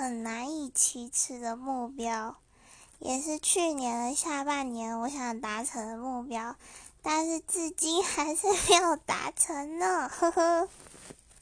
很难以启齿的目标也是去年的下半年我想达成的目标但是至今还是没有达成呢呵呵。